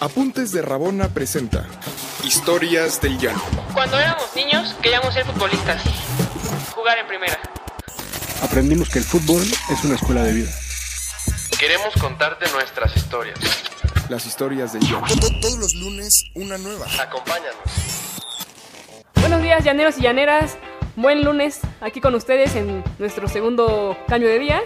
Apuntes de Rabona presenta Historias del Llano. Cuando éramos niños queríamos ser futbolistas, jugar en primera. Aprendimos que el fútbol es una escuela de vida. Queremos contarte nuestras historias. Las historias del Llano. Todos los lunes una nueva. Acompáñanos. Buenos días, llaneros y llaneras. Buen lunes aquí con ustedes en nuestro segundo cambio de día.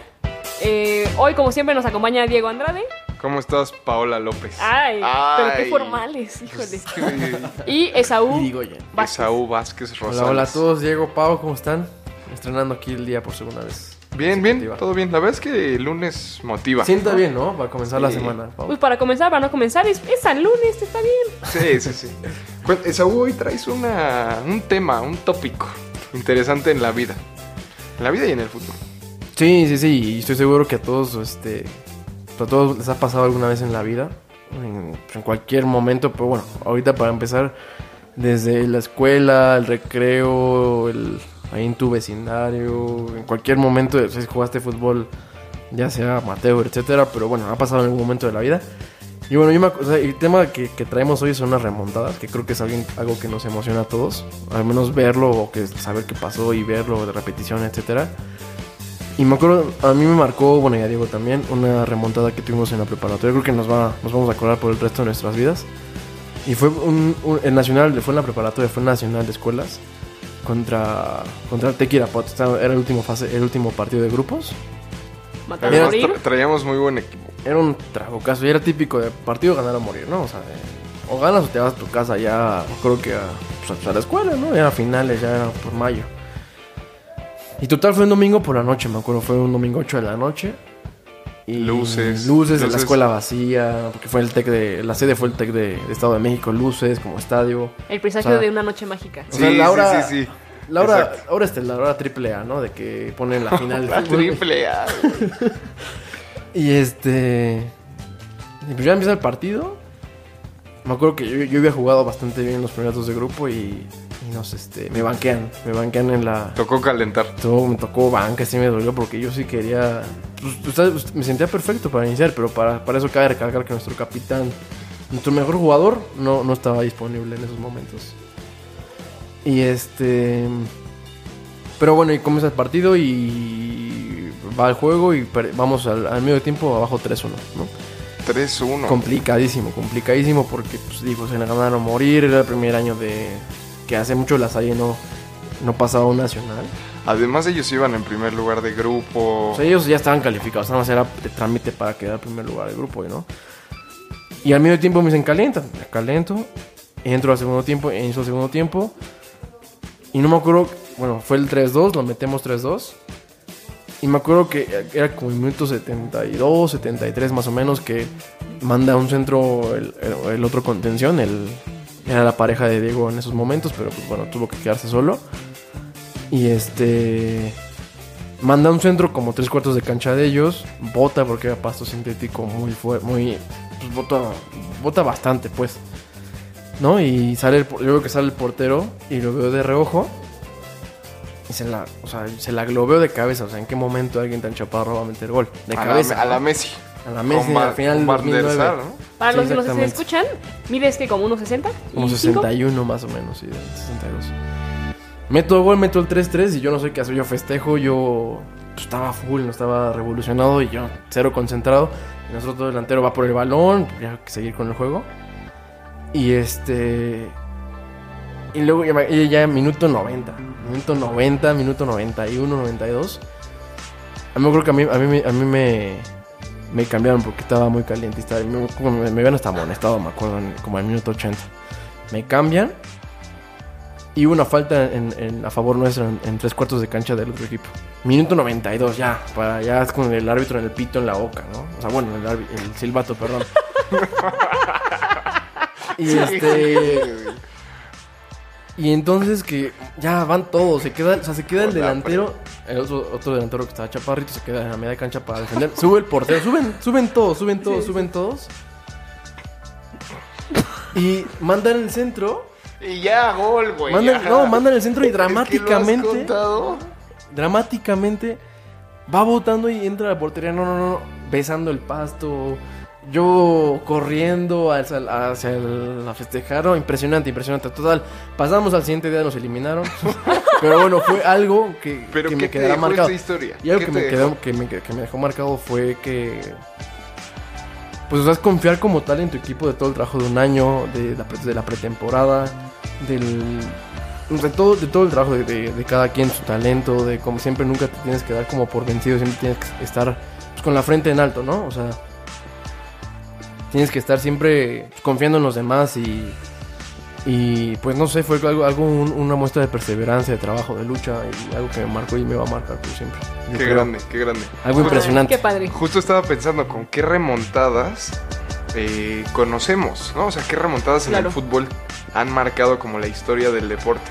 Eh, hoy, como siempre, nos acompaña Diego Andrade. ¿Cómo estás, Paola López? Ay, pero qué formales, híjole. Y Esaú. Vázquez. Esaú Vázquez Rosales. Hola, hola a todos, Diego, Pau, ¿cómo están? Estrenando aquí el día por segunda vez. Bien, bien, Motiva. todo bien. La verdad es que el lunes motiva. Sienta bien, ¿no? Para comenzar la semana, Pau. Pues para comenzar, para no comenzar, es, es San lunes, está bien. Sí, sí, sí. Cuen- Esaú, hoy traes una, un tema, un tópico interesante en la vida. En la vida y en el fútbol. Sí, sí, sí, y estoy seguro que a todos, este, a todos les ha pasado alguna vez en la vida, en, en cualquier momento, pero bueno, ahorita para empezar, desde la escuela, el recreo, el, ahí en tu vecindario, en cualquier momento, si jugaste fútbol, ya sea amateur, etcétera, pero bueno, ha pasado en algún momento de la vida. Y bueno, yo me, o sea, el tema que, que traemos hoy son las remontadas, que creo que es alguien- algo que nos emociona a todos, al menos verlo o que saber qué pasó y verlo de repetición, etcétera. Y me acuerdo, a mí me marcó, bueno, y a Diego también, una remontada que tuvimos en la preparatoria. Creo que nos, va, nos vamos a acordar por el resto de nuestras vidas. Y fue un, un- el nacional, fue en la preparatoria, fue el nacional de escuelas contra, contra el Tec Irapuato. Estaba- Era el último, fase, el último partido de grupos. Matar a Además, morir. tra- traíamos muy buen equipo. Era un tragocazo y era típico de partido ganar o morir, ¿no? O sea, de- o ganas o te vas a tu casa ya, creo que a, pues, a la escuela, ¿no? Ya a finales, ya era por mayo. Y total fue un domingo por la noche, me acuerdo, fue un domingo 8 de la noche. Y Luces, Luces de la escuela vacía, porque fue el TEC de, la sede fue el TEC de, de Estado de México, luces como estadio. El presagio O sea, de una noche mágica. O sea, la hora, sí, sí, sí. La hora, ahora está la hora triple A, ¿no? De que ponen la final. La triple A. Y este. Y pues ya empieza el partido. Me acuerdo que yo, yo había jugado bastante bien en los primeros dos de grupo y, y nos, este, me banquean. Me banquean en la. Tocó calentar. Todo, me tocó banca, sí me dolió porque yo sí quería. pues, sabes, me sentía perfecto para iniciar, pero para, para eso cabe recalcar que nuestro capitán, nuestro mejor jugador, no, no estaba disponible en esos momentos. Y este. Pero bueno, y comienza el partido y va el juego y vamos al, al medio tiempo abajo 3-1, ¿no? 3-1. Complicadísimo, complicadísimo porque, pues digo, se le ganaron a morir, era el primer año de que hace mucho la Salle no, no pasaba un nacional. Además, ellos iban en primer lugar de grupo. O sea, ellos ya estaban calificados, nada más era de trámite para quedar en primer lugar del grupo, ¿no? Y al medio tiempo me dicen calienta, me calento, entro al segundo tiempo, inicio el segundo tiempo. Y no me acuerdo, bueno, fue el 3-2, lo metemos 3-2. Y me acuerdo que era como el minuto 72, 73 más o menos, que manda un centro el, el- otro contención, el, era la pareja de Diego en esos momentos, pero pues bueno, tuvo que quedarse solo. Y este manda un centro como tres cuartos de cancha de ellos, bota porque era pasto sintético muy fuerte, muy pues bota, bota bastante pues. ¿No? Y sale el, yo veo que sale el portero y lo veo de reojo. Y se la, o sea, se la globeo de cabeza, o sea, ¿en qué momento alguien tan chaparro va a meter gol? De a, cabeza. la, a la. Messi. a la Messi, Con al final del con Van der 2009. Sar, ¿no? Para Sí, los que nos escuchan, mides que como 1.60. Como y 61 más o menos, sí, 62. Meto el gol, meto el 3-3 y yo no sé qué hacer. Yo festejo, yo pues, estaba full, no estaba revolucionado y yo cero concentrado. Y nuestro otro delantero va por el balón, ya hay que seguir con el juego. Y este. Y luego ya, ya minuto 90. Minuto 90, minuto 91, 92. A mí me creo que a mí, a mí, a mí me, me cambiaron porque estaba muy caliente. Estaba, me, me, me habían hasta amonestado, me acuerdo, en- como al minuto 80. Me cambian. Y hubo una falta en, en- a favor nuestra en, tres cuartos de cancha del otro equipo. Minuto 92, ya. Para ya con el árbitro en el pito en la boca, ¿no? O sea, bueno, el, el silbato, perdón. y este. Y entonces que ya van todos, se queda, o sea, se queda el delantero, el otro, otro delantero que estaba chaparrito se queda en la media cancha para defender. Sube el portero, suben, suben todos, suben todos, suben todos. Y mandan el centro. Y ya, gol, güey. Mandan, no, mandan el centro y Es que lo has dramáticamente. dramáticamente va botando y entra a la portería. No, no, no. Besando el pasto. Yo corriendo hacia, el- hacia el- la festejaron, impresionante, impresionante. Total, pasamos al siguiente día, nos eliminaron. Pero bueno, fue algo que, Pero que ¿qué me quedará marcado. historia? Y algo ¿Qué que me, quedó, que, me, que me dejó marcado fue que. Pues, o sea, es confiar como tal en tu equipo de todo el trabajo de un año, de la, de la pretemporada, del. De todo, de todo el trabajo de, de- de cada quien, su talento, de como siempre nunca te tienes que dar como por vencido, siempre tienes que estar pues, con la frente en alto, ¿no? O sea, tienes que estar siempre confiando en los demás y, y pues no sé, fue algo, algo un- una muestra de perseverancia, de trabajo, de lucha y algo que me marcó y me va a marcar por siempre. Yo Qué creo. grande, qué grande. Algo impresionante. Qué padre. Justo estaba pensando con qué remontadas eh, conocemos, ¿no? O sea, qué remontadas en el fútbol han marcado como la historia del deporte.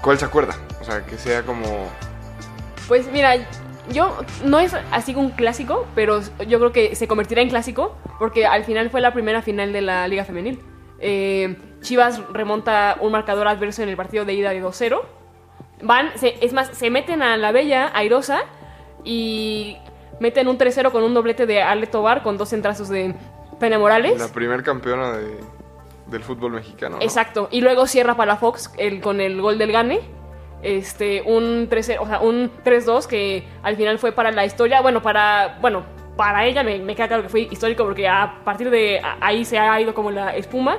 ¿Cuál se acuerda? O sea, que sea como... Pues mira, yo no es así un clásico, pero yo creo que se convertirá en clásico porque al final fue la primera final de la Liga Femenil. Eh, Chivas remonta un marcador adverso en el partido de ida de 2-0. Van, se- es más, se meten a la bella airosa y meten un 3-0 con un doblete de Ale Tobar con dos centrazos de Pena Morales. La primer campeona de- del fútbol mexicano. ¿no? Exacto. Y luego cierra para Fox el, con el gol del Gane. Este, un 3 o sea, un 3-2 que al final fue para la historia. Bueno, para. Bueno, para ella me, me queda claro que fue histórico porque a partir de ahí se ha ido como la espuma.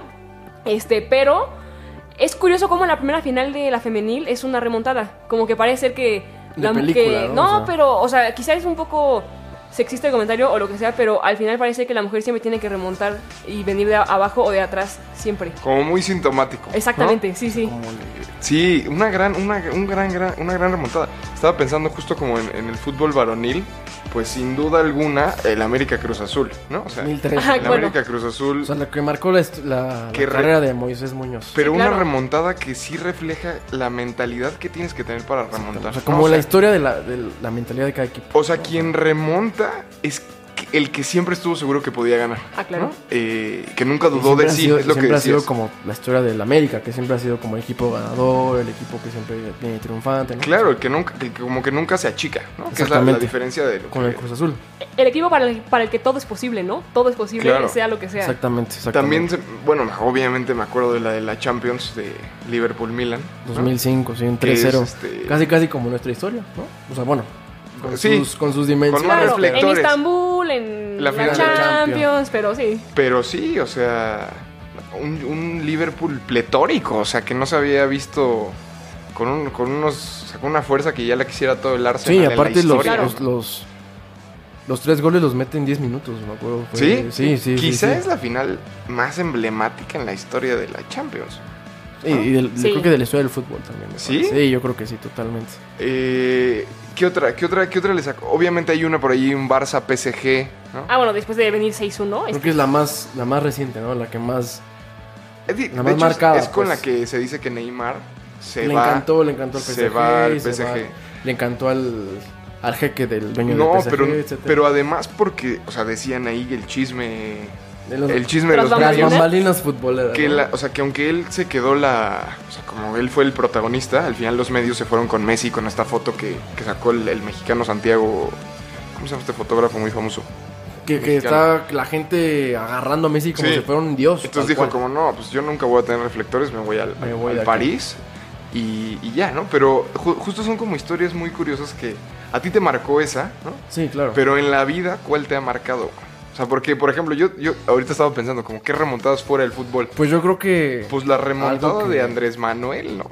Este, pero es curioso cómo la primera final de la femenil es una remontada. Como que parece ser que. De la- película, que- ¿no? O sea. pero, o sea, quizás es un poco sexista el comentario o lo que sea, pero al final parece que la mujer siempre tiene que remontar y venir de a- abajo o de atrás, siempre. Como muy sintomático. ¿no? Exactamente, sí, sí. Sí, una gran, una, un gran, gran- una gran remontada. Estaba pensando justo como en, en el fútbol varonil, pues sin duda alguna el América Cruz Azul, ¿no? O sea, 2013. Ajá, el bueno. América Cruz Azul, O sea, lo que marcó la, la- la Que carrera de Moisés Muñoz. pero Sí, una claro. remontada que sí refleja la mentalidad que tienes que tener para remontar. o sea, ¿no? como O la sea, historia de la, de la mentalidad de cada equipo. O sea, quien remonta es el que siempre estuvo seguro que podía ganar. Ah, claro. ¿no? Eh, que nunca dudó de sí, sido- es lo que siempre ha sido como la historia del América, que siempre ha sido como el equipo ganador, el equipo que siempre viene triunfante. ¿no? Claro, el que nunca, el que como que nunca se achica, ¿no? Que es la, diferencia de lo Con que- el Cruz Azul. El equipo para el, para el que todo es posible, ¿no? Todo es posible, Claro. sea lo que sea. Exactamente, También, exactamente. se- bueno, obviamente me acuerdo de la de la Champions de Liverpool-Milan. ¿no? 2005, sí, un Que es, 3-0. este- Casi, casi como nuestra historia, ¿no? O sea, bueno, con, Sí. sus, con sus dimensiones. Con más Claro, en. Istambul, en La final Champions, Champions. pero sí. Pero sí, o sea, un, un Liverpool pletórico, o sea, que no se había visto con, un- con unos, o sea, con una fuerza que ya la quisiera todo el Arsenal Sí, en la aparte los, los, los, los tres goles los mete en 10 minutos, me acuerdo. Fue- ¿Sí? Sí, sí. Quizá sí, sí. es la final más emblemática en la historia de la Champions. Y del- Sí. creo que de la historia del fútbol también. ¿Sí? parece. Sí, yo creo que sí, totalmente. Eh, ¿Qué otra? ¿Qué otra? ¿Qué otra le saco? Obviamente hay una por ahí, un Barça PSG, ¿no? Ah, bueno, después de venir 6-1. Creo es- que es la más, la más reciente, ¿no? La que más... Es de- la de más hecho, marcada, es con pues. la que se dice que Neymar se le va. encantó, le encantó al PSG. se va al PSG. va- le encantó al, al jeque del dueño No, del PSG, pero, etcétera. pero además porque, o sea, decían ahí el chisme, De los- el chisme de los las bambalinas futboleras. que ¿no? la- o sea, que aunque él se quedó la, o sea, como él fue el protagonista, al final los medios se fueron con Messi con esta foto que, que sacó el, el mexicano Santiago, ¿cómo se llama este fotógrafo muy famoso? Que, que está la gente agarrando a Messi como Sí. si fuera un dios. Entonces dijo cual. como, no, pues yo nunca voy a tener reflectores, me voy al, Me voy al de aquí". París y, y ya, ¿no? Pero ju- justo son como historias muy curiosas que a ti te marcó esa, ¿no? Sí, claro. Pero en la vida, ¿cuál te ha marcado? O sea, porque, por ejemplo, yo, yo ahorita estaba pensando, como, ¿qué remontadas fuera del fútbol? Pues yo creo que... Pues la remontada que- de Andrés Manuel, ¿no?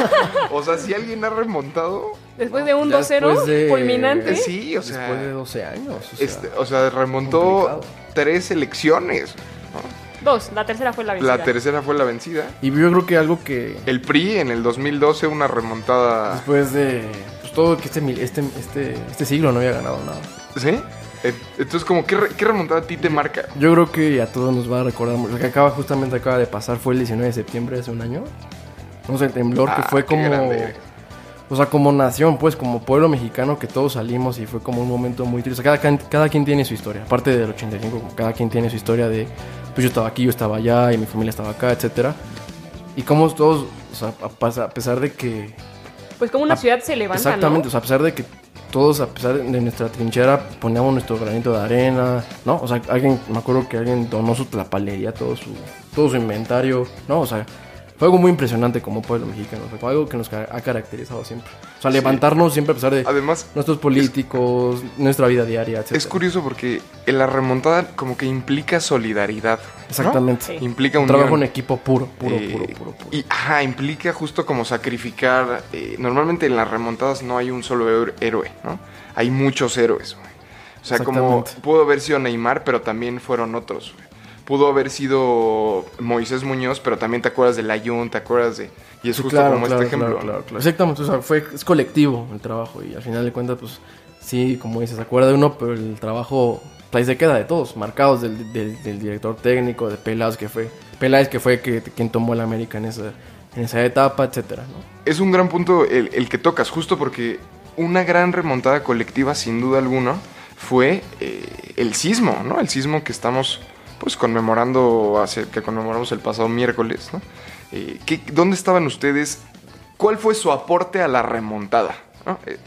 o sea, si alguien ha remontado, Después de un Ya 2-0 después de- fulminante. eh, sí, o sea, Después de 12 años. o sea, este, o sea remontó complicado. tres elecciones. Dos, la tercera fue la vencida. La tercera fue la vencida. Y yo creo que algo que El PRI en el 2012, una remontada. después de pues, todo que este, mil- este, este, este siglo no había ganado nada. ¿Sí? Eh, Entonces, como, ¿qué, qué remontada a ti te marca? Yo creo que a todos nos va a recordar mucho. Lo que acaba justamente acaba de pasar fue el 19 de septiembre hace un año. No sé, el temblor que Ah, fue como... grande. O sea, como nación, pues, como pueblo mexicano que todos salimos y fue como un momento muy triste. O sea, cada, cada quien tiene su historia. Aparte del 85, como cada quien tiene su historia de, pues yo estaba aquí, yo estaba allá y mi familia estaba acá, etcétera. Y como todos, o sea, a, pesar de que... Pues como una ciudad se levanta, Exactamente, ¿no? o sea, a pesar de que todos, a pesar de nuestra trinchera, poníamos nuestro granito de arena, ¿no? O sea, alguien, me acuerdo que alguien donó su tlapalería, todo su, todo su inventario, ¿no? O sea, fue algo muy impresionante como pueblo mexicano, fue algo que nos ha caracterizado siempre. O sea, levantarnos siempre a pesar de Además, nuestros políticos, nuestra vida diaria, etc. es curioso porque en la remontada como que implica solidaridad. ¿no? Exactamente. Sí. Implica Un trabajo en equipo puro, puro, Eh, puro, puro, puro. Y ajá, implica justo como sacrificar. eh, normalmente en las remontadas no hay un solo héroe- ¿no? Hay muchos héroes, güey. O sea, como pudo haber sido Neymar, pero también fueron otros, güey. Pudo haber sido Moisés Muñoz, pero también te acuerdas de Layun, te acuerdas de. Y es Sí, justo claro, como claro, este ejemplo. claro, claro, claro. Exactamente, o sea, fue, es colectivo el trabajo y al final de cuentas, pues sí, como dices, se acuerda de uno, pero el trabajo pues, ahí se queda de todos, marcados del, del- del director técnico, de Peláez que fue, Peláez que fue que, quien tomó el América en esa, en esa etapa, etcétera, ¿no? Es un gran punto el, el que tocas, justo porque una gran remontada colectiva, sin duda alguna, fue eh, el sismo, ¿no? El sismo que estamos pues conmemorando, hace, que conmemoramos el pasado miércoles, ¿no? Eh, ¿qué- ¿Dónde estaban ustedes? ¿Cuál fue su aporte a la remontada? ¿no? Eh,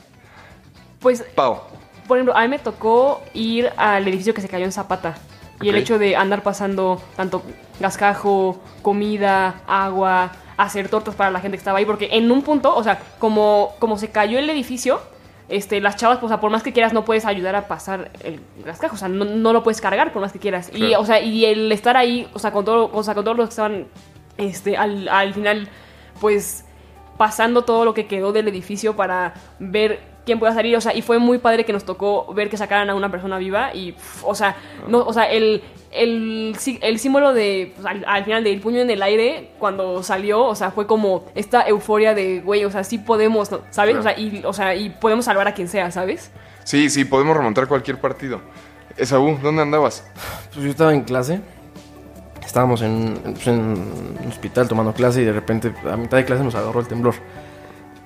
Pues, Pau, por ejemplo, a mí me tocó ir al edificio que se cayó en Zapata. Y el hecho de andar pasando tanto gascajo, comida, agua, hacer tortas para la gente que estaba ahí. Porque en un punto, o sea, como, como se cayó el edificio, este, las chavas, pues, o sea, por más que quieras, no puedes ayudar a pasar el gascajo. O sea, no, no lo puedes cargar por más que quieras. Y, o sea, y el estar ahí, o sea, con, todo, o sea, con todos los que estaban este, al, al final, pues pasando todo lo que quedó del edificio para ver quién pueda salir, o sea, y fue muy padre que nos tocó ver que sacaran a una persona viva y, pf, o sea, no, o sea, el, el, sí- el símbolo de, pues, al, al final del puño en el aire, cuando salió, o sea, fue como esta euforia de, güey, o sea, sí podemos. ¿sabes? O sea, y, o sea, y podemos salvar a quien sea, ¿sabes? sí, sí, podemos remontar cualquier partido. Esaú, ¿dónde andabas? Pues yo estaba en clase, estábamos en, pues, en un hospital tomando clase y de repente a mitad de clase nos agarró el temblor.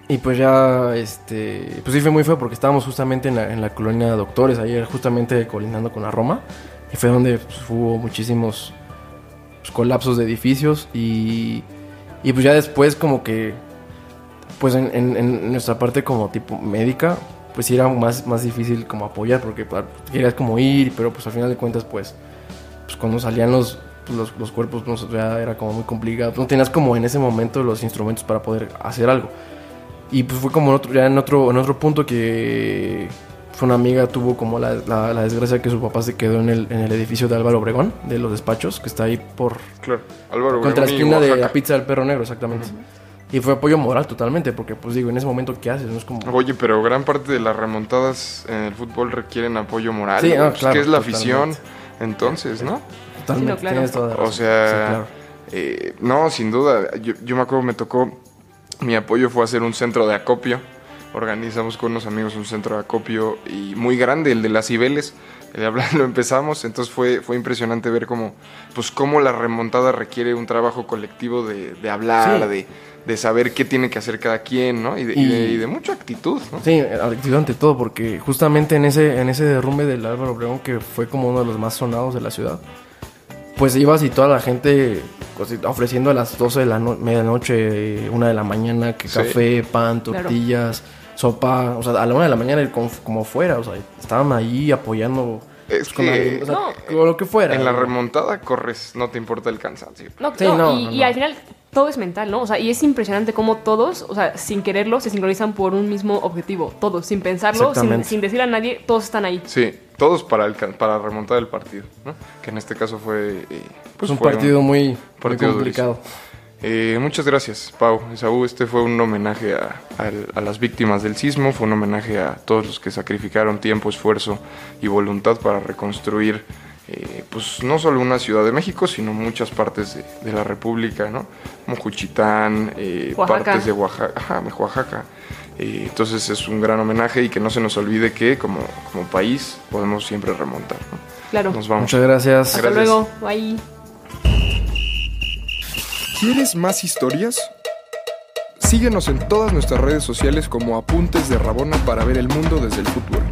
Y pues ya, este, pues sí fue muy feo porque estábamos justamente en la, en la colonia Doctores, ayer justamente colindando con la Roma. Y fue donde pues, hubo muchísimos pues, colapsos de edificios y, y pues ya después como que, pues en, en- nuestra parte como tipo médica, pues era más, más difícil como apoyar porque pues, querías como ir, pero pues al final de cuentas pues pues cuando salían los, pues, los, los cuerpos, sé, ya era como muy complicado. No tenías como en ese momento los instrumentos para poder hacer algo. Y pues fue como en otro, ya en otro, en otro punto que fue una amiga, tuvo como la, la- la desgracia que su papá se quedó en el, en el edificio de Álvaro Obregón, de los despachos, que está ahí por Claro, Álvaro contra la esquina de la pizza del perro negro, exactamente. Y fue apoyo moral totalmente, porque pues digo, en ese momento, ¿qué haces? No es como... Oye, pero gran parte de las remontadas en el fútbol requieren apoyo moral. Sí, güey. no, Pues, claro, ¿Qué es la totalmente. afición? Entonces, ¿no? Totalmente, Sí, no, claro. tienes toda la razón. O sea, Sí, claro. eh, no, sin duda. Yo, yo me acuerdo, me tocó, mi apoyo fue hacer un centro de acopio. Organizamos con unos amigos un centro de acopio y muy grande, el de las Cibeles. El de hablar lo empezamos, entonces fue, fue impresionante ver cómo, pues cómo la remontada requiere un trabajo colectivo de, de hablar, Sí. de, de saber qué tiene que hacer cada quien, ¿no? Y de, y Y- de- y de mucha actitud, ¿no? Sí, actitud ante todo, porque justamente en ese, en ese derrumbe del Álvaro Obregón, que fue como uno de los más sonados de la ciudad, pues ibas y toda la gente pues, ofreciendo a las 12 de la no- medianoche, una de la mañana, que Sí. café, pan, Claro. tortillas, sopa, o sea, a la una de la mañana y como, como fuera, o sea, estaban ahí apoyando Es pues, con que- la- o sea, No. lo que fuera. En la remontada corres, no te importa el cansancio. No, Sí, no, no, y, no, y al final todo es mental, ¿no? O sea, y es impresionante cómo todos, o sea, sin quererlo, se sincronizan por un mismo objetivo. Todos, sin pensarlo, sin, decirle a nadie, todos están ahí. Sí, todos para, el, para remontar el partido, ¿no? Que en este caso fue... eh, pues un fue partido muy, muy partido complicado. Eh, muchas gracias, Pau. Esaú, este fue un homenaje a, a las víctimas del sismo, fue un homenaje a todos los que sacrificaron tiempo, esfuerzo y voluntad para reconstruir, eh, pues no solo una ciudad de México, sino muchas partes de, de la República, ¿no? Como Juchitán, eh, partes de Oaxaca. Ajá, Oaxaca. Eh, entonces es un gran homenaje y que no se nos olvide que como, como país podemos siempre remontar. ¿no? Claro. Nos vamos. Muchas gracias. Hasta gracias. luego. Bye. ¿Quieres más historias? Síguenos en todas nuestras redes sociales como Apuntes de Rabona para ver el mundo desde el fútbol.